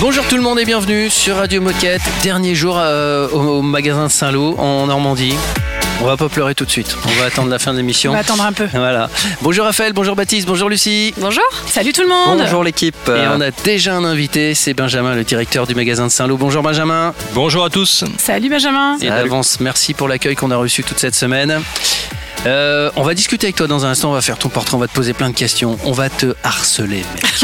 Bonjour tout le monde et bienvenue sur Radio Moquette. Dernier jour euh, au, magasin Saint-Lô en Normandie. On va pas pleurer tout de suite. On va attendre la fin de l'émission. On va attendre un peu. Voilà. Bonjour Raphaël, bonjour Baptiste, bonjour Lucie. Bonjour. Salut tout le monde. Bonjour l'équipe. Et on a déjà un invité, c'est Benjamin, le directeur du magasin de Saint-Lô. Bonjour Benjamin. Bonjour à tous. Salut Benjamin. Et d'avance, merci pour l'accueil qu'on a reçu toute cette semaine. Euh, on va discuter avec toi dans un instant, on va faire ton portrait, on va te poser plein de questions, on va te harceler, mec.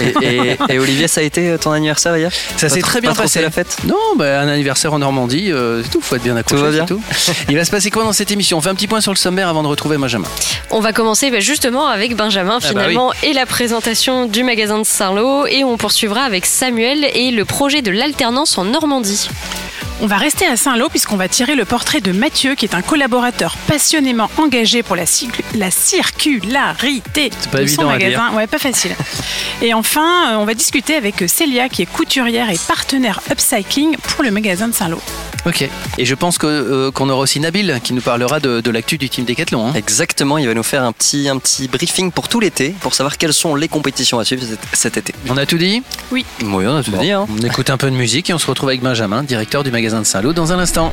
et, et- et Olivier, ça a été ton anniversaire hier? Ça s'est très bien pas passé. la fête? Non, bah, un anniversaire en Normandie, euh, c'est tout, faut être bien accroché. va bien. c'est tout. Il va se passer quoi dans cette émission? On fait un petit point sur le sommaire avant de retrouver Benjamin. On va commencer bah, justement avec Benjamin Ah bah finalement et la présentation du magasin de Saint-Lô et on poursuivra avec Samuel et le projet de l'alternance en Normandie. On va rester à Saint-Lô puisqu'on va tirer le portrait de Mathieu qui est un collaborateur engagé pour la, circu- la circularité pas de son à magasin. Ouais, pas facile. Et enfin, euh, on va discuter avec Célia qui est couturière et partenaire upcycling pour le magasin de Saint-Lô. Ok. Et je pense que, euh, qu'on aura aussi Nabil qui nous parlera de, de l'actu du team Decathlon. hein. Exactement, il va nous faire un petit, un petit briefing pour tout l'été, pour savoir quelles sont les compétitions à suivre cet- cet été. On a tout dit? Oui, on a tout Bon, dit. Hein. On écoute un peu de musique et on se retrouve avec Benjamin, directeur du magasin de Saint-Lô, dans un instant.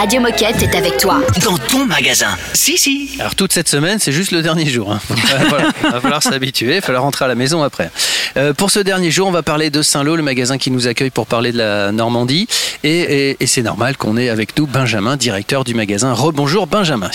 Radio Moquette est avec toi. Dans ton magasin. Si, si. Alors toute cette semaine, c'est juste le dernier jour. hein. voilà, il va falloir s'habituer, il va falloir rentrer à la maison après. Euh, pour ce dernier jour, on va parler de Saint-Lô, le magasin qui nous accueille pour parler de la Normandie. Et, et- et c'est normal qu'on ait avec nous Benjamin, directeur du magasin. Rebonjour Benjamin.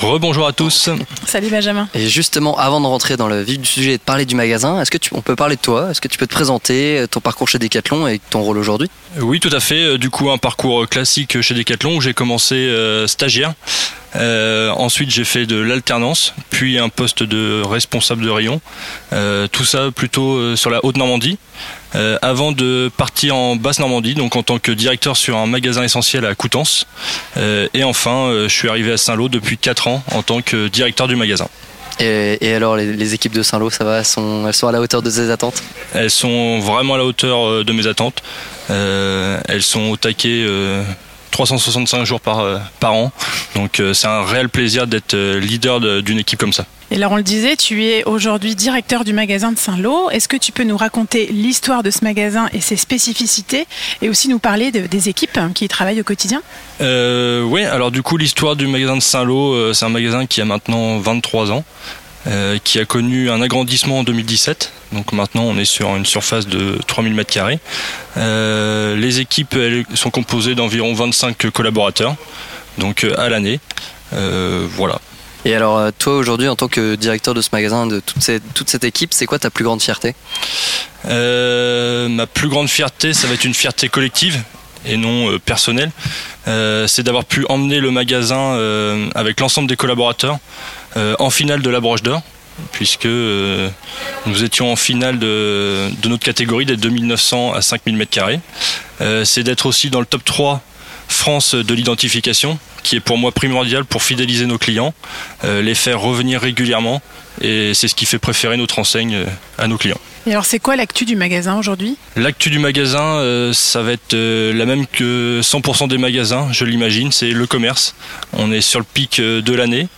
Rebonjour à tous. Salut Benjamin. Et justement, avant de rentrer dans le vif du sujet et de parler du magasin, est-ce que tu, on peut parler de toi? Est-ce que tu peux te présenter euh, ton parcours chez Decathlon et ton rôle aujourd'hui? Oui, tout à fait. Euh, Du coup, un parcours classique chez Decathlon où j'ai commencé euh, stagiaire. Euh, ensuite, j'ai fait de l'alternance, puis un poste de responsable de rayon. Euh, tout ça plutôt euh, sur la Haute-Normandie. Euh, avant de partir en Basse-Normandie, donc en tant que directeur sur un magasin essentiel à Coutances. Euh, et enfin, euh, je suis arrivé à Saint-Lô depuis 4 ans en tant que directeur du magasin. et, et alors, les, les équipes de Saint-Lô, ça va elles sont, elles sont à la hauteur de tes attentes? Elles sont vraiment à la hauteur de mes attentes. Euh, elles sont au taquet euh, 365 jours par, euh, par an. Donc euh, c'est un réel plaisir d'être euh, leader de- d'une équipe comme ça. Et alors on le disait, tu es aujourd'hui directeur du magasin de Saint-Lô. Est-ce que tu peux nous raconter l'histoire de ce magasin et ses spécificités et aussi nous parler de- des équipes qui y travaillent au quotidien? Euh, oui, alors du coup l'histoire du magasin de Saint-Lô, c'est un magasin qui a maintenant 23 ans, euh, qui a connu un agrandissement en 2017. Donc maintenant on est sur une surface de 3000 m2. Euh, les équipes elles, sont composées d'environ 25 collaborateurs, donc euh, à l'année. Euh, voilà. Et alors, toi aujourd'hui, en tant que directeur de ce magasin, de toute cette, toute cette équipe, c'est quoi ta plus grande fierté? Ma plus grande fierté, ça va être une fierté collective et non personnelle. C'est d'avoir pu emmener le magasin avec l'ensemble des collaborateurs en finale de la broche d'or, puisque euh, nous étions en finale de, de notre catégorie des 2900 à 5000 m2. Euh, c'est d'être aussi dans le top 3 France de l'identification, qui est pour moi primordial pour fidéliser nos clients, euh, les faire revenir régulièrement, et c'est ce qui fait préférer notre enseigne euh, à nos clients. Et alors c'est quoi l'actu du magasin aujourd'hui? L'actu du magasin, euh, ça va être euh, la même que 100% des magasins, je l'imagine, c'est le commerce. On est sur le pic euh, de l'année.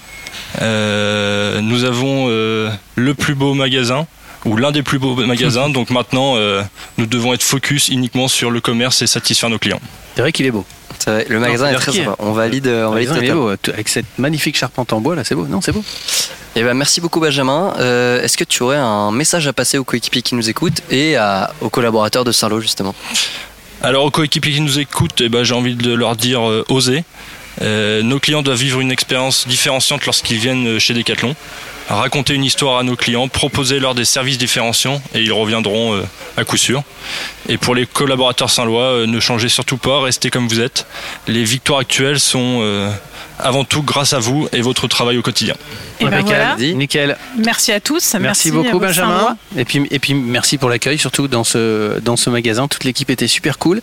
Euh, nous avons euh, le plus beau magasin ou l'un des plus beaux magasins, donc maintenant euh, nous devons être focus uniquement sur le commerce et satisfaire nos clients. C'est vrai qu'il est beau. Vrai, Le magasin Non, est très sympa. On valide, on valide totalement. beau, avec cette magnifique charpente en bois là, c'est beau. Non, c'est beau. Eh ben, merci beaucoup Benjamin. Euh, Est-ce que tu aurais un message à passer aux coéquipiers qui nous écoutent et à- aux collaborateurs de Saint-Lô justement? Alors aux coéquipiers qui nous écoutent, eh ben, j'ai envie de leur dire euh, osez. Euh, nos clients doivent vivre une expérience différenciante lorsqu'ils viennent chez Decathlon. Raconter une histoire à nos clients, proposer leur des services différenciants et ils reviendront euh, à coup sûr. Et pour les collaborateurs Saint-Lois, euh, ne changez surtout pas, restez comme vous êtes. Les victoires actuelles sont euh, avant tout grâce à vous et votre travail au quotidien. Et ben voilà. Dit. Nickel. Merci à tous. Merci, beaucoup Benjamin. Et puis, et puis merci pour l'accueil, surtout dans ce, dans ce magasin. Toute l'équipe était super cool.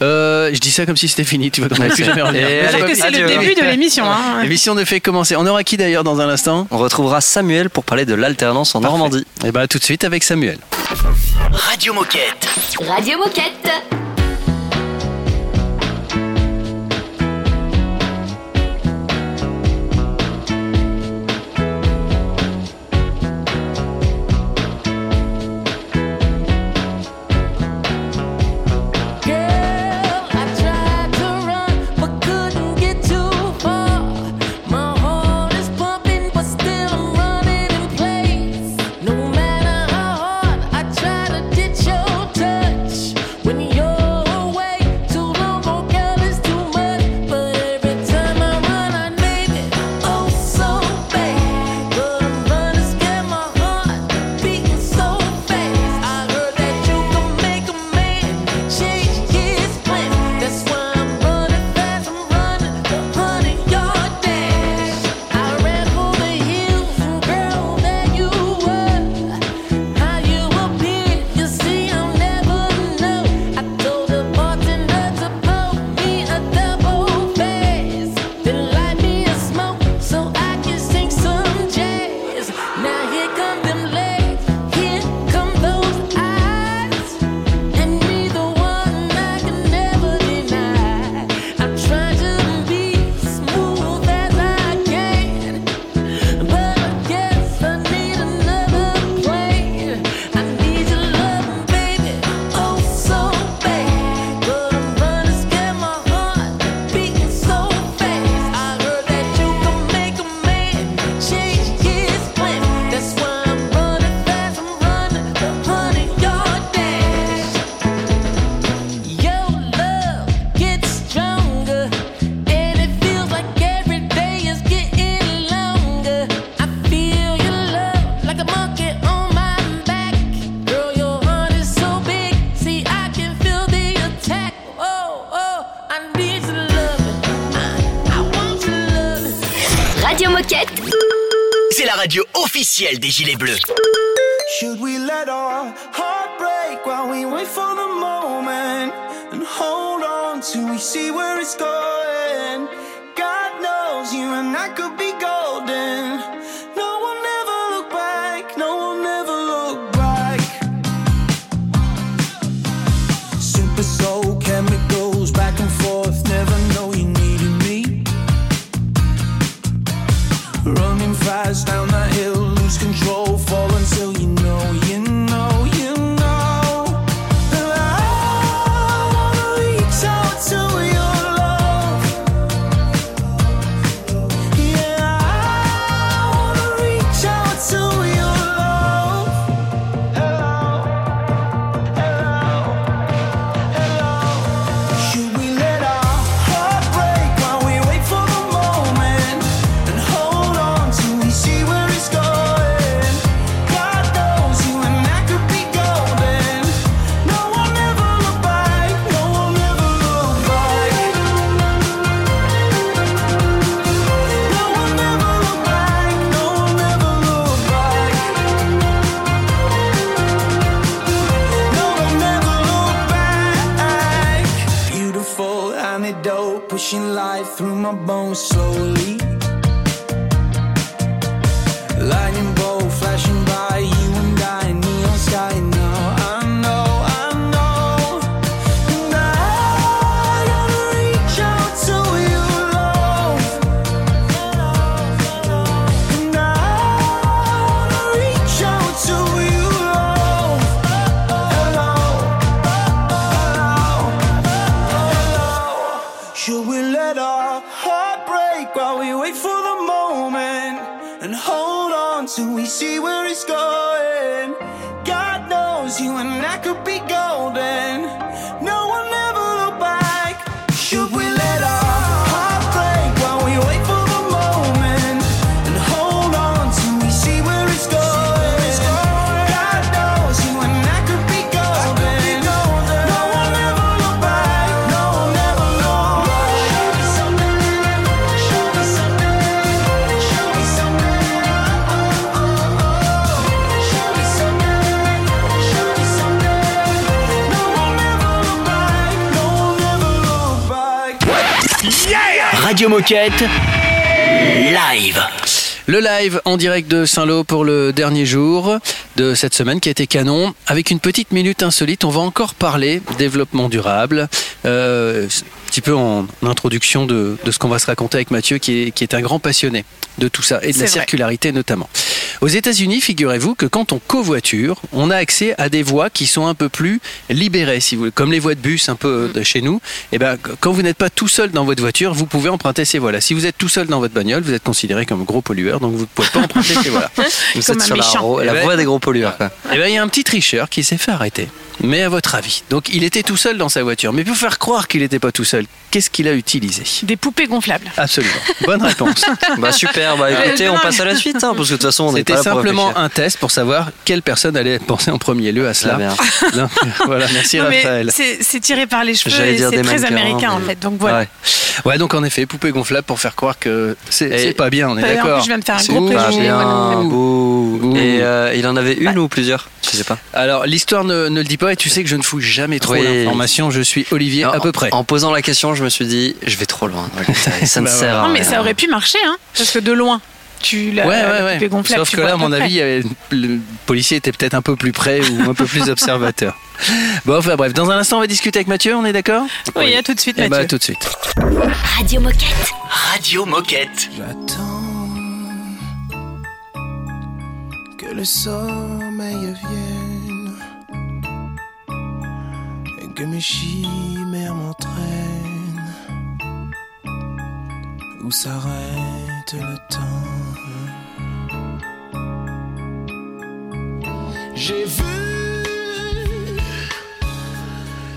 Euh, je dis ça comme si c'était fini. Tu vois, qu'on plus jamais revenir. C'est le début de l'émission. hein. L'émission ne fait que commencer. On aura qui d'ailleurs dans un instant? On retrouvera Samuel pour parler de l'alternance en Parfait. Normandie. Et ben tout de suite avec Samuel. Radio Moquette. Radio Moquette. Officielle des Gilets Bleus. Should we let our heart break while we wait for the moment and hold on till we see where it's going? God knows you and I could be till we see where it's going? God knows you and I could Radio Moquette. Live. Le live en direct de Saint-Lô pour le dernier jour de cette semaine qui a été canon. Avec une petite minute insolite, on va encore parler développement durable. Euh, un petit peu en introduction de, de ce qu'on va se raconter avec Mathieu qui est, qui est un grand passionné de tout ça et de la vrai. circularité notamment. Aux États-Unis, figurez-vous que quand on covoiture, on a accès à des voies qui sont un peu plus libérées, si vous voulez, comme les voies de bus un peu de chez nous. Et ben, quand vous n'êtes pas tout seul dans votre voiture, vous pouvez emprunter ces voies-là. Si vous êtes tout seul dans votre bagnole, vous êtes considéré comme gros pollueur, donc vous ne pouvez pas emprunter voies-là. Vous Comme êtes sur la, méchant. la Eh ben- voie des gros pollueurs. Et ben, il y a un petit tricheur qui s'est fait arrêter. Mais à votre avis, donc il était tout seul dans sa voiture. Mais pour faire croire qu'il n'était pas tout seul, qu'est-ce qu'il a utilisé? Des poupées gonflables. Absolument. Bonne réponse. Bah super, bah écoutez, on passe à la suite, hein, parce que de toute façon, on n'est C'était simplement un test pour savoir quelle personne allait penser en premier lieu à cela. Très bien. Donc, voilà, merci Non, mais Raphaël. c'est tiré par les cheveux et c'est très américain en fait. Donc voilà. Ouais. Ouais, donc en effet, poupée gonflable pour faire croire que c'est pas bien, on est d'accord. je viens de faire un gros préjugé. voilà. Et euh, il en avait une ou plusieurs Je sais pas. Alors, l'histoire ne, ne le dit pas et tu sais que je ne fouille jamais trop Oui. l'information. Je suis Olivier à peu près. En posant la question, je me suis dit, je vais trop loin. Ça ne Bah sert à Non, mais ça aurait pu marcher, hein, parce que de loin, tu la, Ouais, ouais, ouais. gonflable. Sauf tu que là, à à mon près. avis, avait- le policier était peut-être un peu plus près ou un peu plus observateur. Bon, enfin bref, dans un instant, on va discuter avec Mathieu, on est d'accord? Oui, à tout de suite, Eh Mathieu. bah, tout de suite. Radio Moquette. Radio Moquette. J'attends le sommeil vienne et que mes chimères m'entraînent où s'arrête le temps. J'ai vu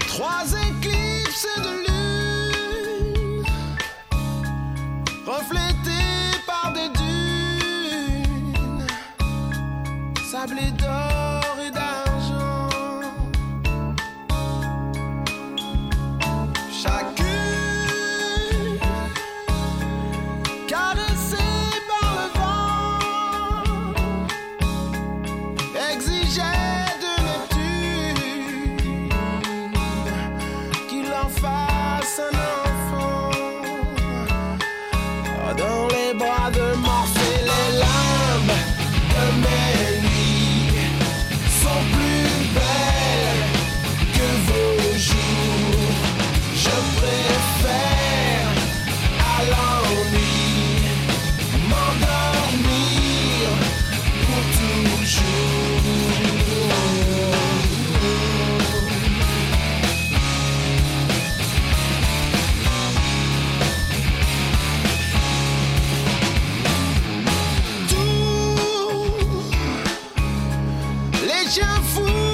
trois éclipses de lune sablé d'or 下浮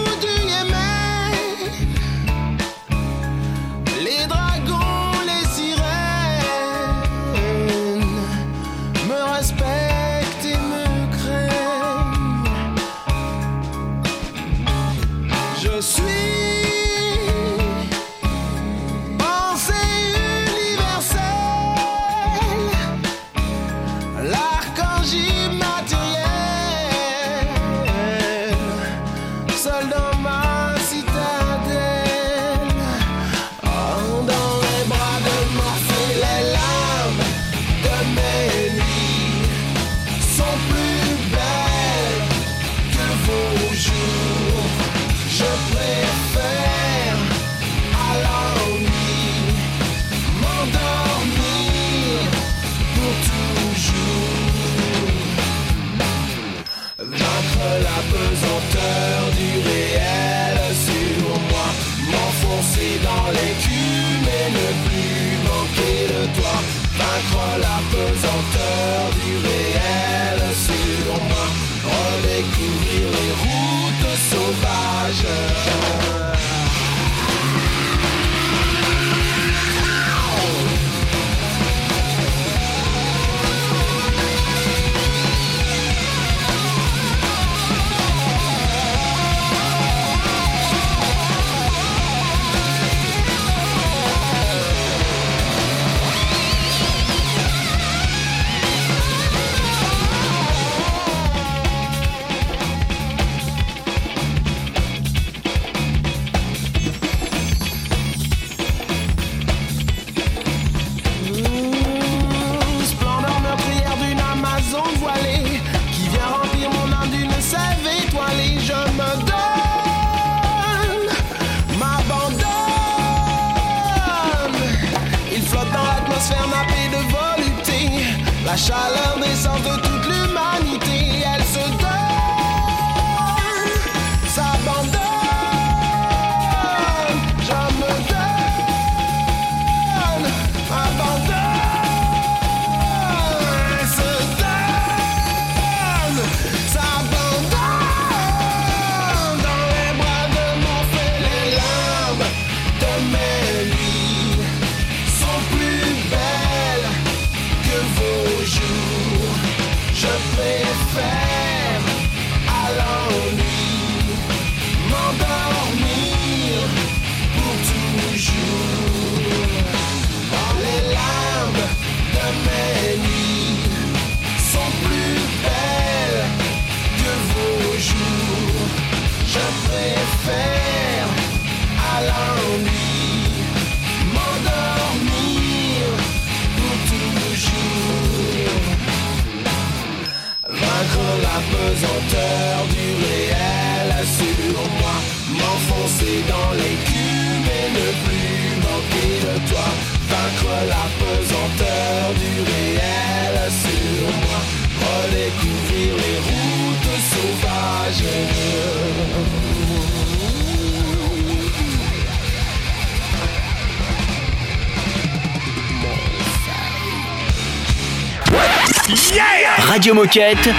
Live.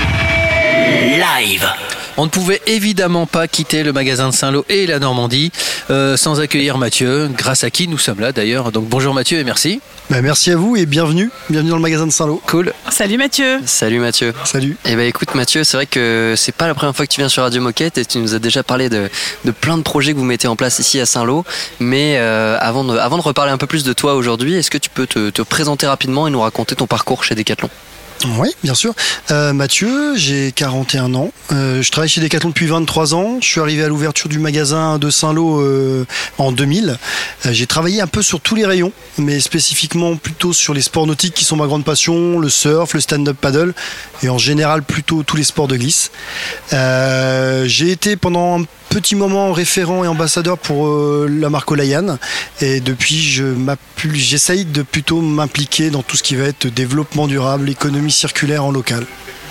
On ne pouvait évidemment pas quitter le magasin de Saint-Lô et la Normandie euh, sans accueillir Mathieu, grâce à qui nous sommes là d'ailleurs. Donc bonjour Mathieu et merci. Bah, merci à vous et bienvenue. Bienvenue dans le magasin de Saint-Lô. Cool. Salut Mathieu. Salut Mathieu. Salut. Eh ben écoute Mathieu, c'est vrai que c'est pas la première fois que tu viens sur Radio Moquette et tu nous as déjà parlé de, de plein de projets que vous mettez en place ici à Saint-Lô. Mais euh, avant, de, avant de reparler un peu plus de toi aujourd'hui, est-ce que tu peux te, te présenter rapidement et nous raconter ton parcours chez Decathlon? Oui, bien sûr. Euh, Mathieu, j'ai 41 ans. Euh, je travaille chez Decathlon depuis 23 ans. Je suis arrivé à l'ouverture du magasin de Saint-Lô euh, en 2000. Euh, j'ai travaillé un peu sur tous les rayons, mais spécifiquement plutôt sur les sports nautiques qui sont ma grande passion, le surf, le stand-up paddle, et en général plutôt tous les sports de glisse. J'ai été pendant un petit moment référent et ambassadeur pour la marque Olayan et depuis j'essaye de plutôt m'impliquer dans tout ce qui va être développement durable, économie circulaire en local.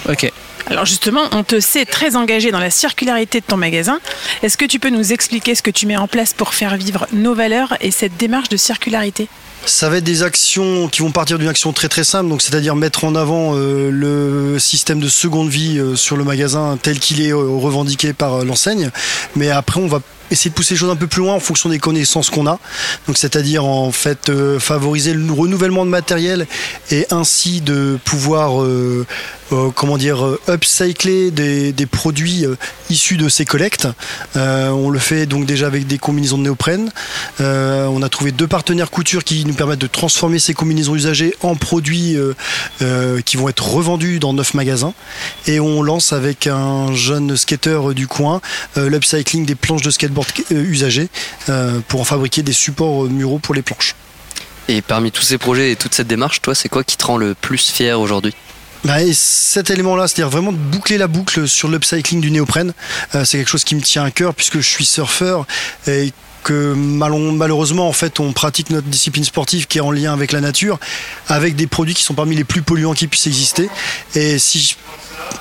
Ok. Alors justement, on te sait très engagé dans la circularité de ton magasin. Est-ce que tu peux nous expliquer ce que tu mets en place pour faire vivre nos valeurs et cette démarche de circularité? Ça va être des actions qui vont partir d'une action très très simple, donc c'est-à-dire mettre en avant euh, le système de seconde vie euh, sur le magasin tel qu'il est euh, revendiqué par l'enseigne. Mais après, on va essayer de pousser les choses un peu plus loin en fonction des connaissances qu'on a. Donc c'est-à-dire en fait euh, favoriser le renouvellement de matériel et ainsi de pouvoir euh, euh, comment dire upcycler des, des produits issus de ces collectes. On le fait donc déjà avec des combinaisons de néoprène. On a trouvé deux partenaires couture qui nous permettent de transformer ces combinaisons usagées en produits qui vont être revendus dans neuf magasins. Et on lance avec un jeune skater du coin l'upcycling des planches de skateboard euh, usagées euh, pour en fabriquer des supports euh, muraux pour les planches. Et parmi tous ces projets et toute cette démarche, toi, c'est quoi qui te rend le plus fier aujourd'hui? Bah, et cet élément-là, c'est-à-dire vraiment de boucler la boucle sur l'upcycling du néoprène, euh, c'est quelque chose qui me tient à cœur puisque je suis surfeur et que malheureusement en fait on pratique notre discipline sportive qui est en lien avec la nature avec des produits qui sont parmi les plus polluants qui puissent exister et si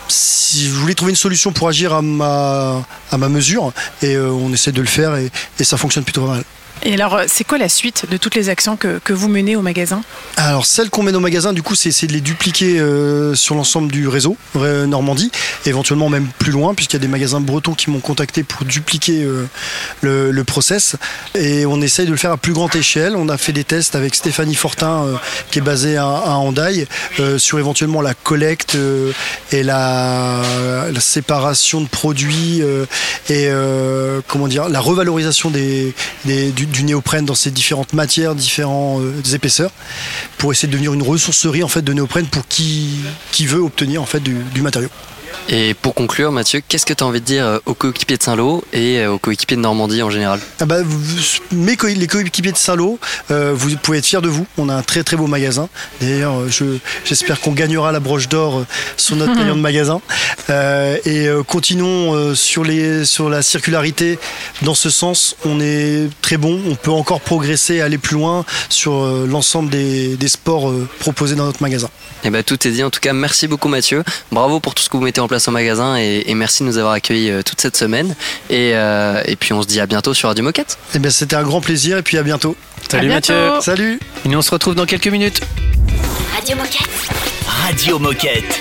je, voulais trouver une solution pour agir à ma, mesure et euh, on essaie de le faire et, ça fonctionne plutôt mal. Et alors, euh, c'est quoi la suite de toutes les actions que, que vous menez au magasin Alors celles qu'on met au magasin, du coup, c'est c'est de les dupliquer euh, sur l'ensemble du réseau euh, Normandie, éventuellement même plus loin, puisqu'il y a des magasins bretons qui m'ont contacté pour dupliquer le, le process. Et on essaye de le faire à plus grande échelle. On a fait des tests avec Stéphanie Fortin, qui est basée à, à euh, sur éventuellement la collecte et la, séparation de produits et comment dire la revalorisation des, des- du, du néoprène dans ses différentes matières, différentes euh, épaisseurs, pour essayer de devenir une ressourcerie en fait de néoprène pour qui veut obtenir du matériau. Et pour conclure, Mathieu, qu'est-ce que tu as envie de dire euh, aux coéquipiers de Saint-Lô et euh, aux coéquipiers de Normandie en général? Ah bah, vous- mes co- les coéquipiers de Saint-Lô, euh, vous pouvez être fiers de vous. On a un très très beau magasin. D'ailleurs, je- j'espère qu'on gagnera la broche d'or sur notre rayon de magasin. Euh, et euh, continuons euh, sur, les, sur la circularité. Dans ce sens, on est très bon. On peut encore progresser, aller plus loin sur euh, l'ensemble des, des sports euh, proposés dans notre magasin. Eh ben, tout est dit. En tout cas, merci beaucoup, Mathieu. Bravo pour tout ce que vous mettez en place au magasin et, et merci de nous avoir accueillis euh, toute cette semaine. Et, euh, et puis, on se dit à bientôt sur Radio Moquette. Eh bien, c'était un grand plaisir et puis à bientôt. Salut bientôt. Mathieu. Salut Et nous on se retrouve dans quelques minutes. Radio Moquette. Radio Moquette.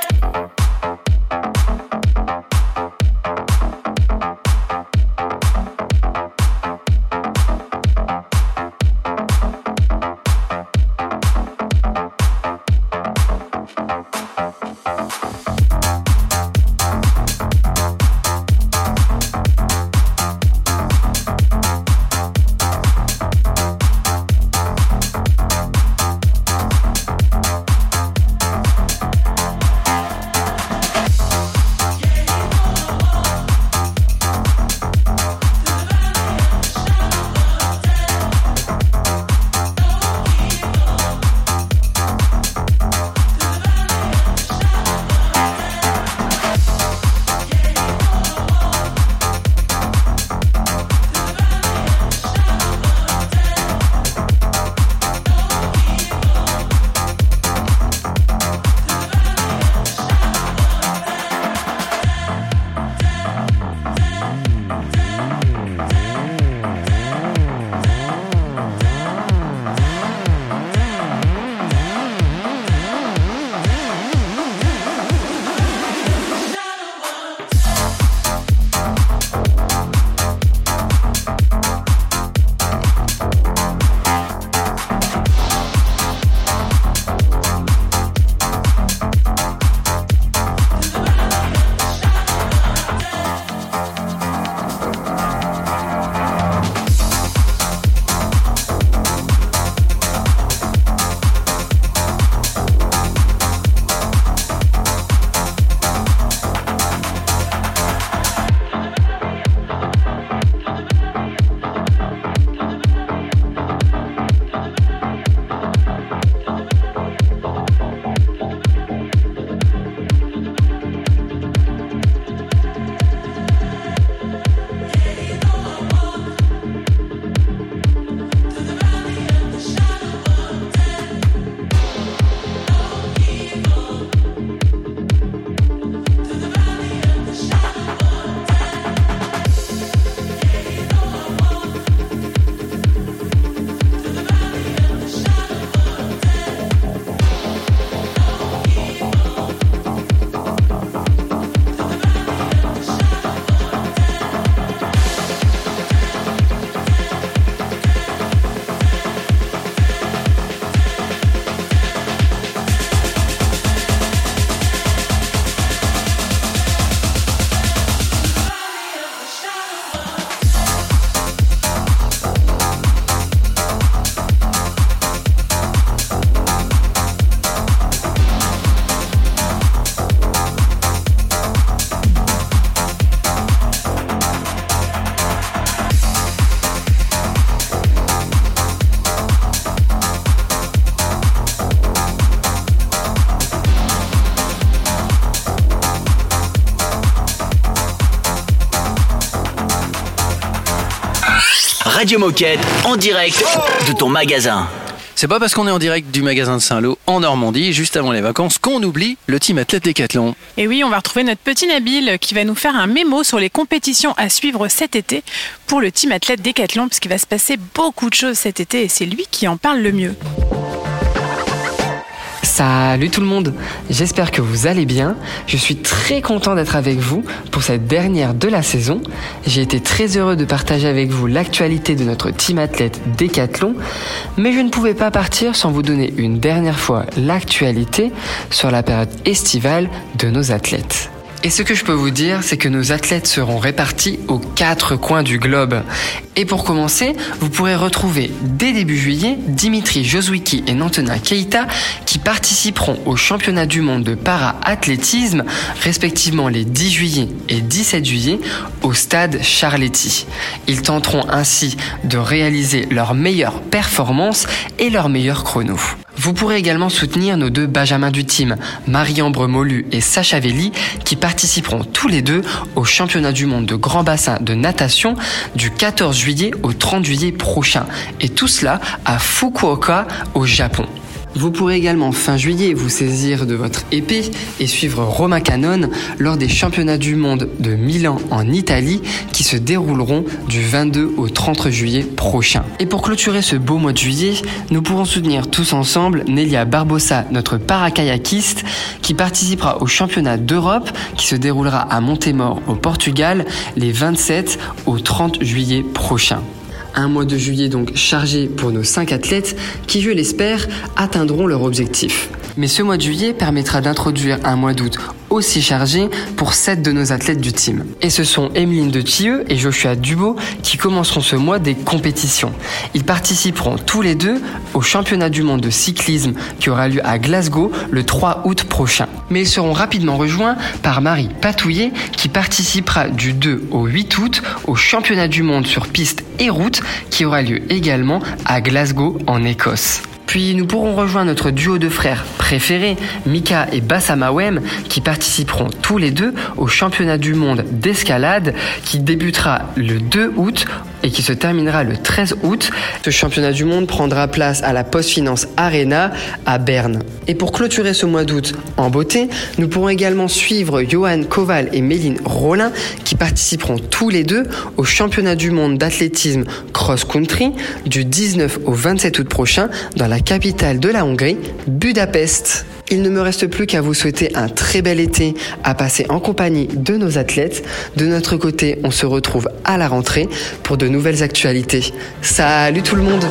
Radio Moquette en direct de ton magasin. C'est pas parce qu'on est en direct du magasin de Saint-Lô en Normandie, juste avant les vacances, qu'on oublie le team athlète décathlon. Et oui, on va retrouver notre petit Nabil qui va nous faire un mémo sur les compétitions à suivre cet été pour le team athlète Décathlon, parce qu'il va se passer beaucoup de choses cet été et c'est lui qui en parle le mieux. Salut tout le monde, j'espère que vous allez bien. Je suis très content d'être avec vous pour cette dernière de la saison. J'ai été très heureux de partager avec vous l'actualité de notre team athlète Décathlon, mais je ne pouvais pas partir sans vous donner une dernière fois l'actualité sur la période estivale de nos athlètes. Et ce que je peux vous dire, c'est que nos athlètes seront répartis aux quatre coins du globe. Et pour commencer, vous pourrez retrouver dès début juillet Dimitri Joswicki et Nantena Keita qui participeront au championnat du monde de para-athlétisme, respectivement les 10 juillet et 17 juillet, au stade Charletti. Ils tenteront ainsi de réaliser leur meilleure performance et leur meilleur chrono. Vous pourrez également soutenir nos deux Benjamins du team, Marie-Ambre Molu et Sacha Velli, qui participeront tous les deux au championnat du monde de grand bassin de natation du 14 juillet au 30 juillet prochain. Et tout cela à Fukuoka, au Japon. Vous pourrez également fin juillet vous saisir de votre épée et suivre Romain Canon lors des championnats du monde de Milan en Italie qui se dérouleront du 22 au 30 juillet prochain. Et pour clôturer ce beau mois de juillet, nous pourrons soutenir tous ensemble Nelia Barbosa, notre paracayakiste, qui participera au championnat d'Europe qui se déroulera à Montémort au Portugal les 27 au 30 juillet prochain. Un mois de juillet donc chargé pour nos 5 athlètes qui, je l'espère, atteindront leur objectif. Mais ce mois de juillet permettra d'introduire un mois d'août aussi chargé pour 7 de nos athlètes du team. Et ce sont Emeline de Thieu et Joshua Dubo qui commenceront ce mois des compétitions. Ils participeront tous les deux au championnat du monde de cyclisme qui aura lieu à Glasgow le 3 août prochain. Mais ils seront rapidement rejoints par Marie Patouillet qui participera du 2 au 8 août au championnat du monde sur piste et route qui aura lieu également à Glasgow en Écosse. Puis nous pourrons rejoindre notre duo de frères préférés, Mika et Bassamawem, qui participeront tous les deux au championnat du monde d'escalade qui débutera le 2 août et qui se terminera le 13 août. Ce championnat du monde prendra place à la Post Finance Arena à Berne. Et pour clôturer ce mois d'août en beauté, nous pourrons également suivre Johan Koval et Méline Rollin qui participeront tous les deux au championnat du monde d'athlétisme cross-country du 19 au 27 août prochain dans la capitale de la Hongrie, Budapest. Il ne me reste plus qu'à vous souhaiter un très bel été à passer en compagnie de nos athlètes. De notre côté, on se retrouve à la rentrée pour de nouvelles actualités. Salut tout le monde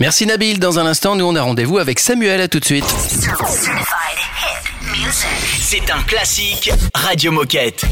Merci Nabil. Dans un instant, nous on a rendez-vous avec Samuel. À tout de suite. C'est un classique Radio Moquette.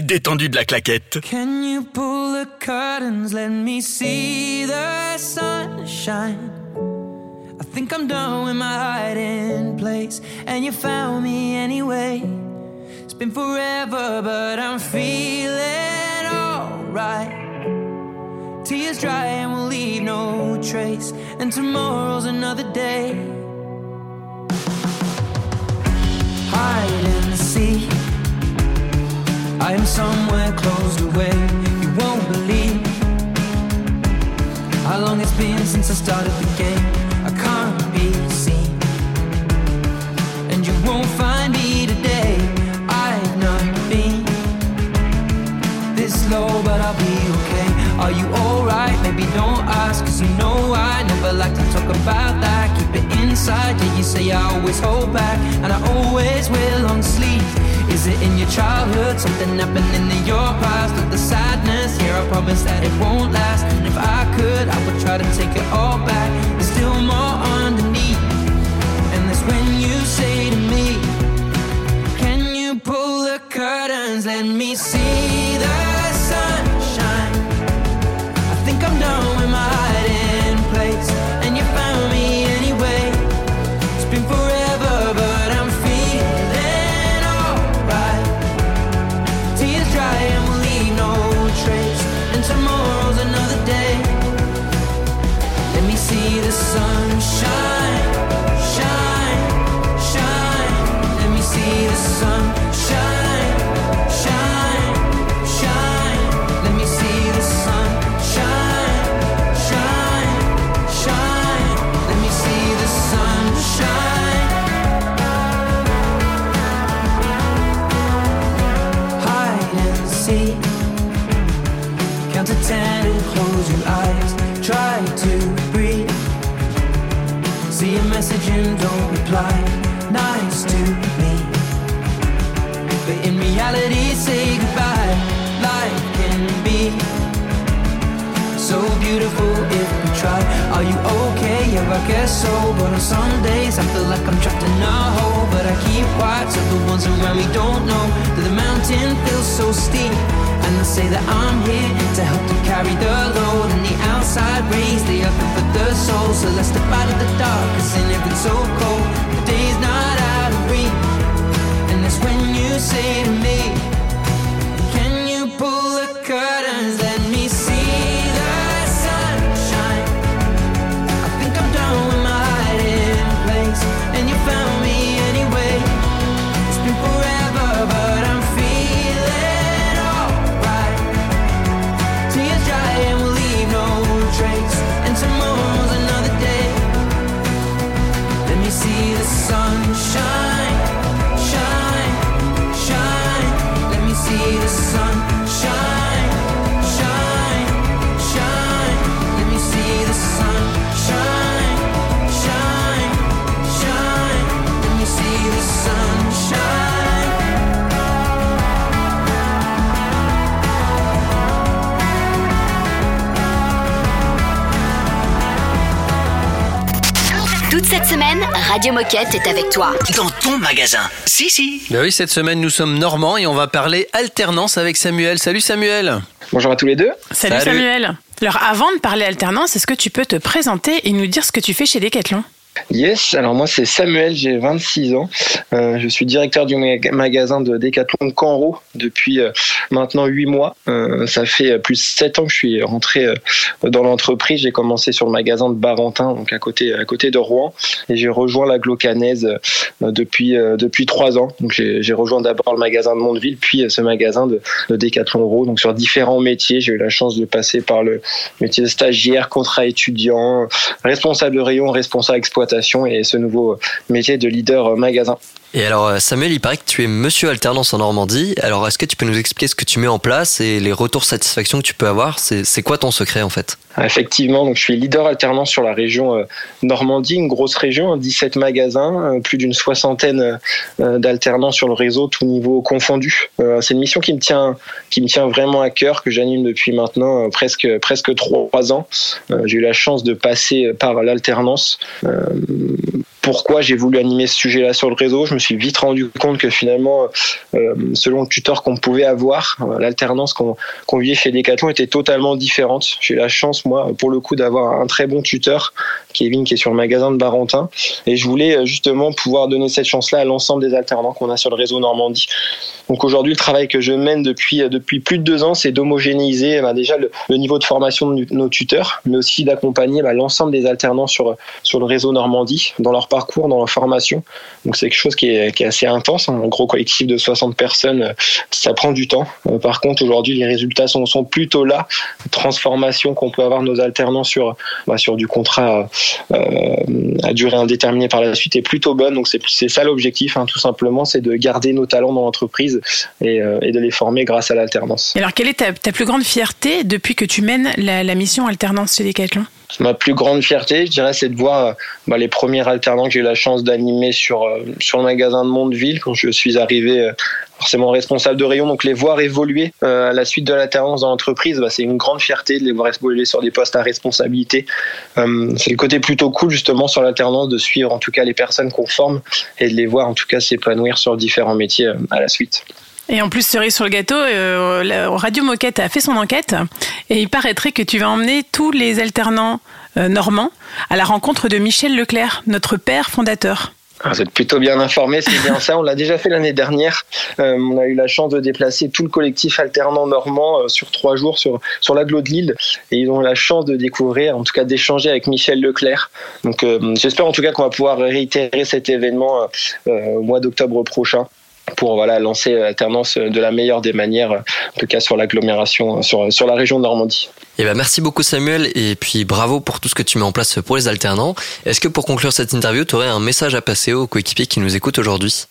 Détendu de la claquette. Can you pull the curtains? Let me see the sunshine. I think I'm done with my hiding place, and you found me anyway. It's been forever, but I'm feeling alright. Tears dry and we'll leave no trace, and tomorrow's another day. I am somewhere closed away. You won't believe how long it's been since I started the game. I can't be seen, and you won't find me today. I've not been this low, but I'll be okay. Are you alright? Maybe don't ask, cause you know I never like to talk about inside, yeah, you say I always hold back, and I always wear long sleeves. Is it in your childhood? Something happening in your past? Or the sadness? Here, I promise that it won't last. And if I could, I would try to take it all back. There's still more underneath. And that's when you say to me, Can you pull the curtains? Let me see the sunshine. I think I'm done with my I guess so. But on some days I feel like I'm trapped in a hole. But I keep quiet so the ones around me don't know that the mountain feels so steep. And I say that I'm here to help to carry the load. And the outside rays, they good for the soul. So let's step out of the dark, cause in it it's so cold. The day's not out of reach. And that's when you say to me, Can you pull the curtains? Semaine, Radio Moquette est avec toi. Dans ton magasin. Si, si. Ben oui, cette semaine nous sommes normands et on va parler alternance avec Samuel. Salut Samuel. Bonjour à tous les deux. Salut, Salut. Samuel. Alors avant de parler alternance, est-ce que tu peux te présenter et nous dire ce que tu fais chez Decathlon? Yes, alors moi c'est Samuel, j'ai 26 ans. Euh, je suis directeur du mag- magasin de Decathlon Canro depuis euh, maintenant 8 mois. Euh, ça fait plus de 7 ans que je suis rentré euh, dans l'entreprise. J'ai commencé sur le magasin de Barentin, donc à côté, à côté de Rouen, et j'ai rejoint la Glaucanaise euh, depuis, euh, depuis 3 ans. Donc j'ai rejoint d'abord le magasin de Mondeville, puis euh, ce magasin de, de Decathlon Euro. Donc sur différents métiers, j'ai eu la chance de passer par le métier de stagiaire, contrat étudiant, responsable de rayon, responsable et ce nouveau métier de leader magasin. Et alors euh, Samuel, il paraît que tu es monsieur alternance en Normandie. Alors est-ce que tu peux nous expliquer ce que tu mets en place et les retours satisfaction que tu peux avoir? C'est quoi ton secret en fait? Effectivement, donc je suis leader alternance sur la région euh, Normandie, une grosse région, hein, 17 magasins, euh, plus d'une soixantaine d'alternants sur le réseau, tout niveau confondu. C'est une mission qui me tient, qui me tient vraiment à cœur, que j'anime depuis maintenant presque presque trois ans. J'ai eu la chance de passer par l'alternance. Pourquoi j'ai voulu animer ce sujet-là sur le réseau. Je me suis vite rendu compte que finalement, euh, selon le tuteur qu'on pouvait avoir, euh, l'alternance qu'on qu'on vivait chez Decathlon était totalement différente. J'ai la chance, moi, pour le coup, d'avoir un très bon tuteur, Kevin, qui est sur le magasin de Barentin. Et je voulais euh, justement pouvoir donner cette chance-là à l'ensemble des alternants qu'on a sur le réseau Normandie. Donc aujourd'hui, le travail que je mène depuis, depuis plus de deux ans, c'est d'homogénéiser bah, déjà le, le niveau de formation de nos tuteurs, mais aussi d'accompagner bah, l'ensemble des alternants sur, sur le réseau Normandie, dans leur parcours, dans leur formation. Donc c'est quelque chose qui est, assez intense. hein. Un gros collectif de 60 personnes, euh, ça prend du temps. Euh, Par contre, aujourd'hui, les résultats sont, plutôt là. Transformation qu'on peut avoir nos alternants sur, bah, sur du contrat euh, à durée indéterminée par la suite est plutôt bonne. Donc c'est ça l'objectif, hein, tout simplement, c'est de garder nos talents dans l'entreprise et, de les former grâce à l'alternance. Alors, quelle est ta, ta plus grande fierté depuis que tu mènes la, la mission alternance chez Decathlon? Ma plus grande fierté, je dirais, c'est de voir euh, bah, les premiers alternants que j'ai eu la chance d'animer sur, euh, sur le magasin de Mondeville quand je suis arrivé euh, forcément responsable de rayon. Donc les voir évoluer euh, à la suite de l'alternance dans l'entreprise, bah, c'est une grande fierté de les voir évoluer sur des postes à responsabilité. Euh, c'est le côté plutôt cool justement sur l'alternance de suivre en tout cas les personnes qu'on forme et de les voir en tout cas s'épanouir sur différents métiers euh, à la suite. Et en plus, cerise sur le gâteau, euh, Radio Moquette a fait son enquête et il paraîtrait que tu vas emmener tous les alternants euh, normands à la rencontre de Michel Leclerc, notre père fondateur. Ah, Vous êtes plutôt bien informé, c'est bien ça. On l'a déjà fait l'année dernière. Euh, on a eu la chance de déplacer tout le collectif alternant normand euh, sur trois jours sur, sur l'agglo de Lille. Et ils ont la chance de découvrir, en tout cas d'échanger avec Michel Leclerc. Donc j'espère en tout cas qu'on va pouvoir réitérer cet événement au mois d'octobre prochain pour voilà, lancer l'alternance de la meilleure des manières, en tout cas sur l'agglomération, sur, sur la région de Normandie. Eh ben, merci beaucoup Samuel et puis bravo pour tout ce que tu mets en place pour les alternants. Est-ce que pour conclure cette interview, tu aurais un message à passer aux coéquipiers qui nous écoutent aujourd'hui?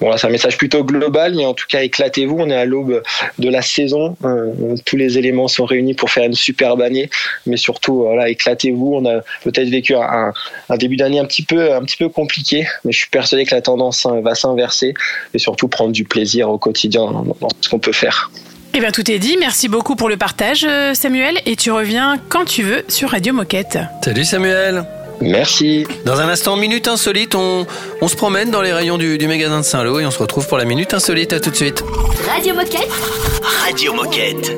Bon, là, c'est un message plutôt global, mais en tout cas, éclatez-vous. On est à l'aube de la saison. Euh, tous les éléments sont réunis pour faire une superbe année. Mais surtout, voilà, éclatez-vous. On a peut-être vécu un, un début d'année un petit peu, un petit peu compliqué, mais je suis persuadé que la tendance hein, va s'inverser et surtout prendre du plaisir au quotidien dans, dans ce qu'on peut faire. Eh bien, tout est dit. Merci beaucoup pour le partage, euh, Samuel. Et tu reviens quand tu veux sur Radio Moquette. Salut Samuel Merci. Dans un instant, Minute Insolite, on, on se promène dans les rayons du, du magasin de Saint-Lô et on se retrouve pour la Minute Insolite. À tout de suite. Radio Moquette. Radio Moquette.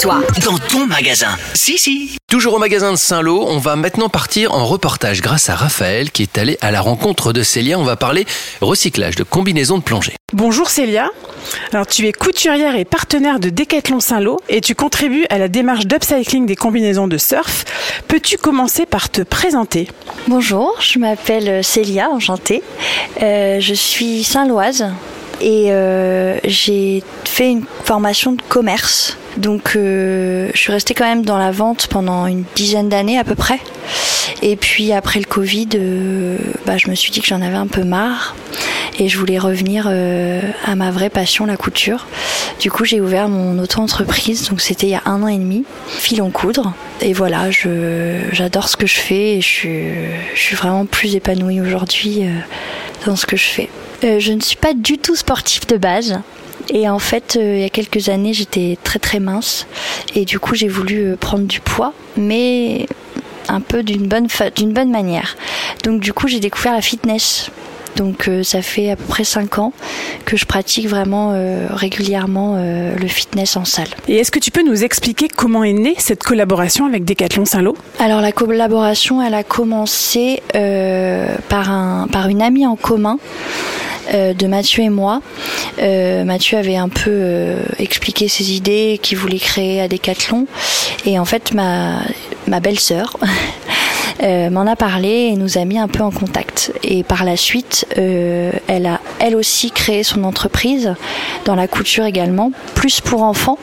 Toi. Dans ton magasin. Si, si. Toujours au magasin de Saint-Lô, on va maintenant partir en reportage grâce à Raphaël qui est allé à la rencontre de Célia. On va parler recyclage de combinaisons de plongée. Bonjour Célia. Alors tu es couturière et partenaire de Décathlon Saint-Lô et tu contribues à la démarche d'upcycling des combinaisons de surf. Peux-tu commencer par te présenter? Bonjour, je m'appelle Célia, enchantée. Euh, je suis Saint-Loise et euh, j'ai fait une formation de commerce. Donc euh, je suis restée quand même dans la vente pendant une dizaine d'années à peu près. Et puis après le Covid, euh, bah, je me suis dit que j'en avais un peu marre et je voulais revenir euh, à ma vraie passion, la couture. Du coup, j'ai ouvert mon auto-entreprise, donc c'était il y a un an et demi, fil en coudre. Et voilà, j'adore ce que je fais et je suis, je suis vraiment plus épanouie aujourd'hui dans ce que je fais. Je ne suis pas du tout sportive de base. Et en fait, euh, il y a quelques années, j'étais très très mince. Et du coup, j'ai voulu euh, prendre du poids, mais un peu d'une bonne, d'une bonne manière. Donc du coup, j'ai découvert la fitness. Donc euh, ça fait à peu près 5 ans que je pratique vraiment euh, régulièrement euh, le fitness en salle. Et est-ce que tu peux nous expliquer comment est née cette collaboration avec Décathlon Saint-Lô? Alors la collaboration, elle a commencé par, un, par une amie en commun de Mathieu et moi. Euh, Mathieu avait un peu euh, expliqué ses idées qu'il voulait créer à Décathlon. Et en fait, ma, ma belle-sœur euh, m'en a parlé et nous a mis un peu en contact. Et par la suite, euh, elle a elle aussi créé son entreprise dans la couture également, plus pour enfants.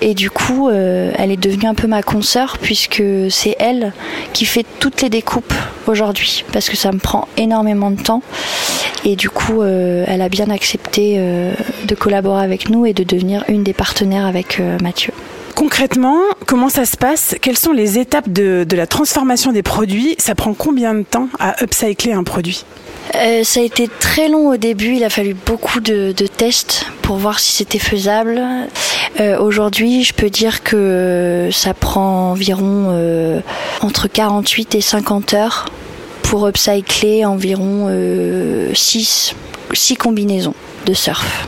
Et du coup, euh, elle est devenue un peu ma consoeur puisque c'est elle qui fait toutes les découpes aujourd'hui parce que ça me prend énormément de temps. Et du coup, elle a bien accepté de collaborer avec nous et de devenir une des partenaires avec Mathieu. Concrètement, comment ça se passe? Quelles sont les étapes de, la transformation des produits? Ça prend combien de temps à upcycler un produit? Euh, ça a été très long au début, il a fallu beaucoup de, de tests pour voir si c'était faisable. Euh, Aujourd'hui, je peux dire que ça prend environ euh, entre 48 et 50 heures pour upcycler environ 6 combinaisons de surf.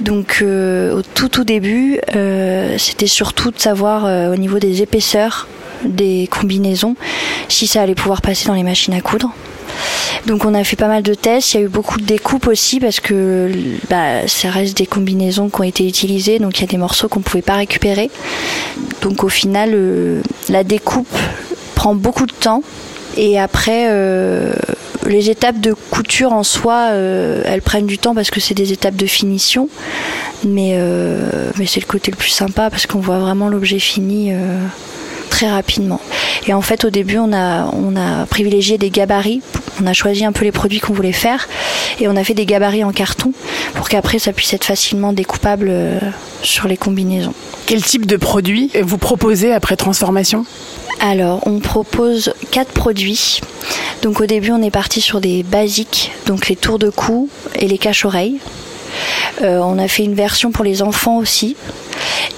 Donc euh, au tout tout début, euh, c'était surtout de savoir euh, au niveau des épaisseurs des combinaisons si ça allait pouvoir passer dans les machines à coudre. Donc on a fait pas mal de tests, il y a eu beaucoup de découpes aussi parce que bah, ça reste des combinaisons qui ont été utilisées, donc il y a des morceaux qu'on ne pouvait pas récupérer. Donc au final, la découpe prend beaucoup de temps et après, les étapes de couture en soi, euh, elles prennent du temps parce que c'est des étapes de finition. Mais, euh, mais c'est le côté le plus sympa parce qu'on voit vraiment l'objet fini euh, très rapidement. Et en fait, au début, on a, on a privilégié des gabarits. On a choisi un peu les produits qu'on voulait faire et on a fait des gabarits en carton pour qu'après ça puisse être facilement découpable euh, sur les combinaisons. Quel type de produit vous proposez après transformation? Alors, on propose quatre produits. Donc, au début, on est parti sur des basiques, donc les tours de cou et les caches-oreilles. Euh, on a fait une version pour les enfants aussi.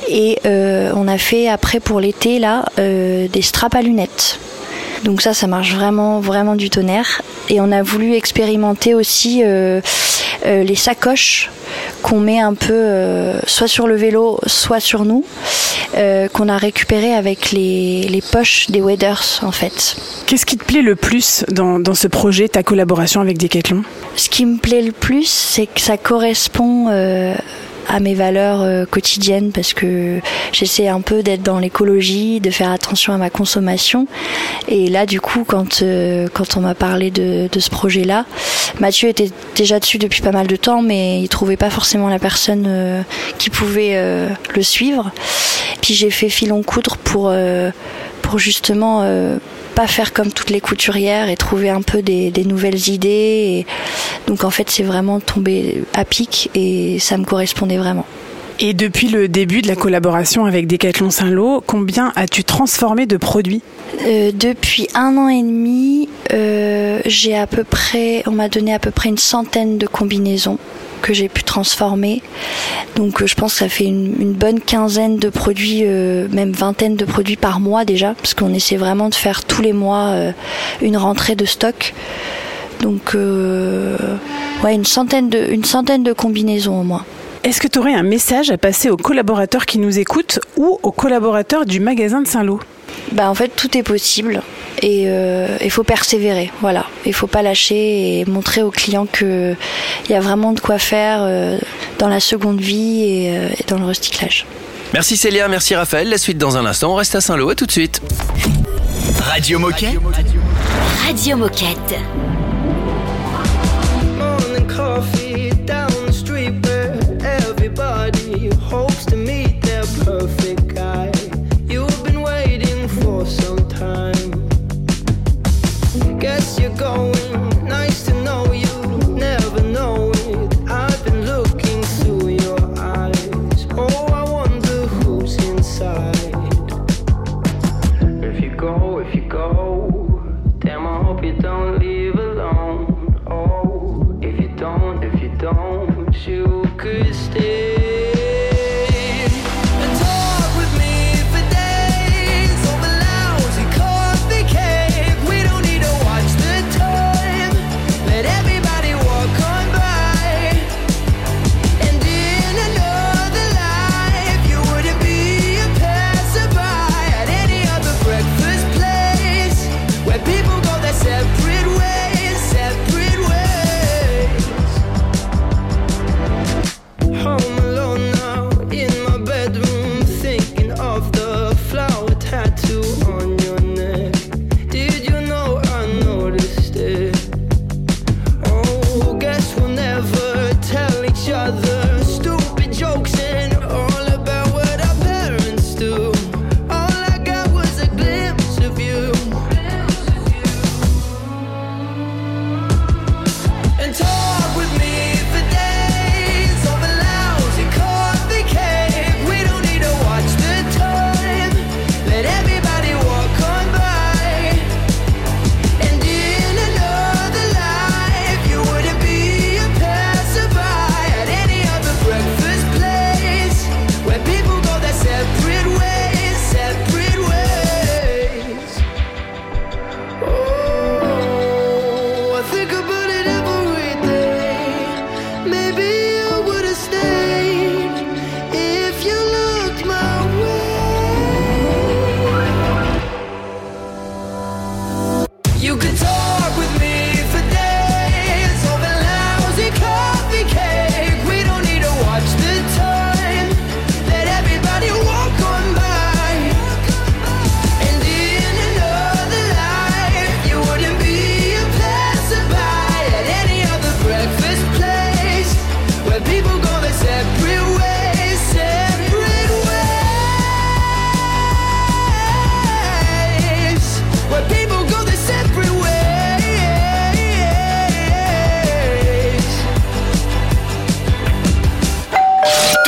Et euh, on a fait après pour l'été là euh, des straps à lunettes. Donc ça, ça marche vraiment, vraiment du tonnerre. Et on a voulu expérimenter aussi euh, euh, les sacoches qu'on met un peu euh, soit sur le vélo, soit sur nous, qu'on a récupéré avec les, les poches des waders en fait. Qu'est-ce qui te plaît le plus dans, dans ce projet, ta collaboration avec Decathlon? Ce qui me plaît le plus, c'est que ça correspond à mes valeurs euh, quotidiennes parce que j'essaie un peu d'être dans l'écologie, de faire attention à ma consommation. Et là, du coup, quand, euh, quand on m'a parlé de, de ce projet-là, Mathieu était déjà dessus depuis pas mal de temps, mais il trouvait pas forcément la personne euh, qui pouvait le suivre. Puis j'ai fait filon coudre pour, pour justement pas faire comme toutes les couturières et trouver un peu des, des nouvelles idées. Et donc en fait, c'est vraiment tombé à pic et ça me correspondait vraiment. Et depuis le début de la collaboration avec Decathlon Saint-Lô, combien as-tu transformé de produits? Euh, depuis un an et demi, euh, j'ai à peu près, on m'a donné à peu près une centaine de combinaisons que j'ai pu transformer. Donc euh, je pense que ça fait une, une bonne quinzaine de produits, euh, même vingtaine de produits par mois déjà, parce qu'on essaie vraiment de faire tous les mois euh, une rentrée de stock. Donc euh, ouais, une centaine de, une centaine de combinaisons au moins. Est-ce que tu aurais un message à passer aux collaborateurs qui nous écoutent ou aux collaborateurs du magasin de Saint-Lô? Bah en fait tout est possible et il faut persévérer. Voilà, il faut pas lâcher et montrer aux clients que il y a vraiment de quoi faire euh, dans la seconde vie et, euh, et dans le recyclage. Merci Célia, merci Raphaël. La suite dans un instant. On reste à Saint-Lô. À tout de suite. Radio Moquette. Radio Moquette. morning coffee down the street where everybody hopes to meet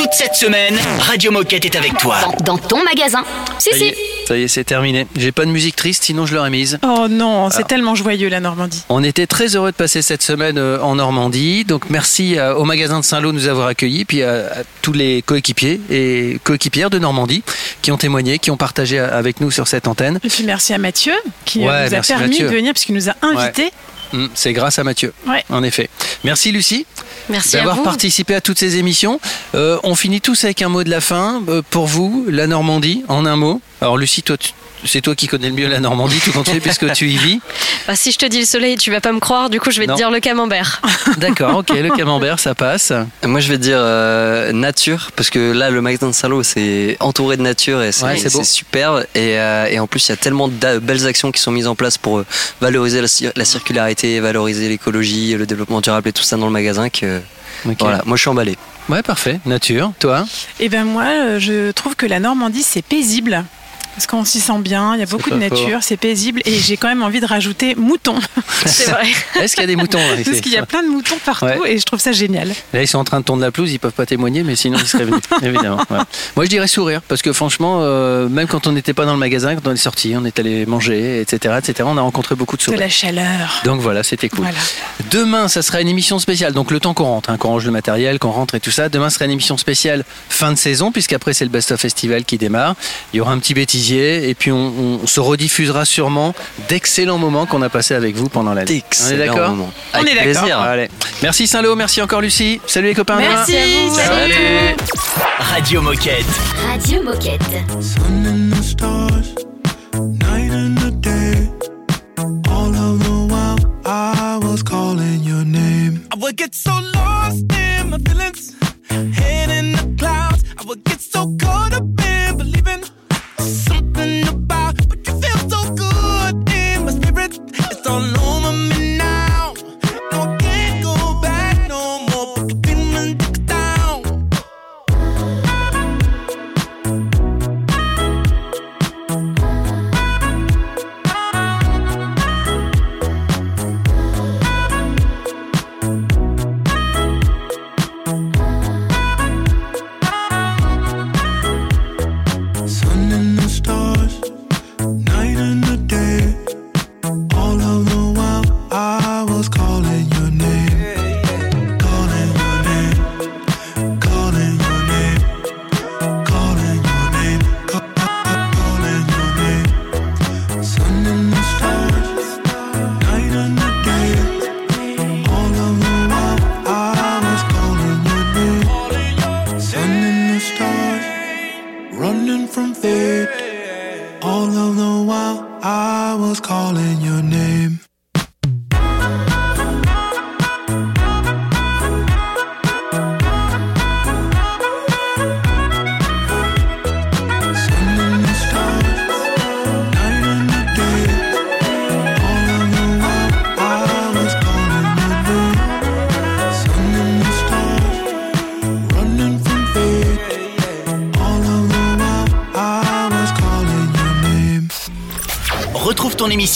Toute cette semaine, Radio Moquette est avec toi. Dans ton magasin. Si, Ça y est, ça y est, c'est terminé. J'ai pas de musique triste, sinon je l'aurais mise. Oh non, c'est tellement joyeux la Normandie. On était très heureux de passer cette semaine euh, en Normandie. Donc merci à- au magasin de Saint-Lô de nous avoir accueillis, puis à, à tous les coéquipiers et coéquipières de Normandie qui ont témoigné, qui ont partagé a- avec nous sur cette antenne. Et puis merci à Mathieu qui euh, Ouais, nous a merci, permis Mathieu. de venir puisqu'il nous a invités. Mm, C'est grâce à Mathieu. Ouais. En effet. Merci Lucie. Merci D'avoir participé à toutes ces émissions. Euh, on finit tous avec un mot de la fin. Euh, pour vous, la Normandie, en un mot. Alors Lucie, toi, tu- c'est toi qui connais le mieux la Normandie, tout compte fait, puisque tu y vis. Bah, si je te dis le soleil, tu vas pas me croire, du coup je vais Non. te dire le camembert. D'accord, ok, le camembert, ça passe. Moi, je vais dire euh, nature, parce que là, le magasin de Saint-Lô, c'est entouré de nature et c'est Ouais, superbe. Et, euh, et en plus, il y a tellement de belles actions qui sont mises en place pour euh, valoriser la, cir- la circularité, valoriser l'écologie, le développement durable et tout ça dans le magasin que voilà, moi je suis emballé. Ouais, parfait. Nature, toi? Et ben moi, je trouve que la Normandie, c'est paisible. Parce qu'on s'y sent bien, il y a beaucoup de nature, c'est paisible. Et j'ai quand même envie de rajouter moutons. C'est vrai. Est-ce qu'il y a des moutons là, ici Parce qu'il y a plein de moutons partout Ouais. et je trouve ça génial. Là, ils sont en train de tourner la pelouse, ils peuvent pas témoigner, mais sinon ils seraient venus, évidemment. ouais. Moi, je dirais sourire, parce que franchement, euh, même quand on n'était pas dans le magasin, quand on est sorti, on est allé manger, etc., etc., on a rencontré beaucoup de De sourires. la chaleur. Donc voilà, c'était cool. Voilà. Demain, ça sera une émission spéciale. Donc le temps qu'on rentre, hein, qu'on range le matériel, qu'on rentre et tout ça. Demain sera une émission spéciale fin de saison, puisqu'après c'est le Best of Festival qui démarre. Il y aura un petit bêtisier et puis on, on se rediffusera sûrement d'excellents moments qu'on a passés avec vous pendant l'année. On est d'accord. On est d'accord. plaisir. Allez. Merci Saint-Lô, merci encore Lucie. Salut les copains. Merci à vous. Salut. Radio Moquette. Radio Moquette.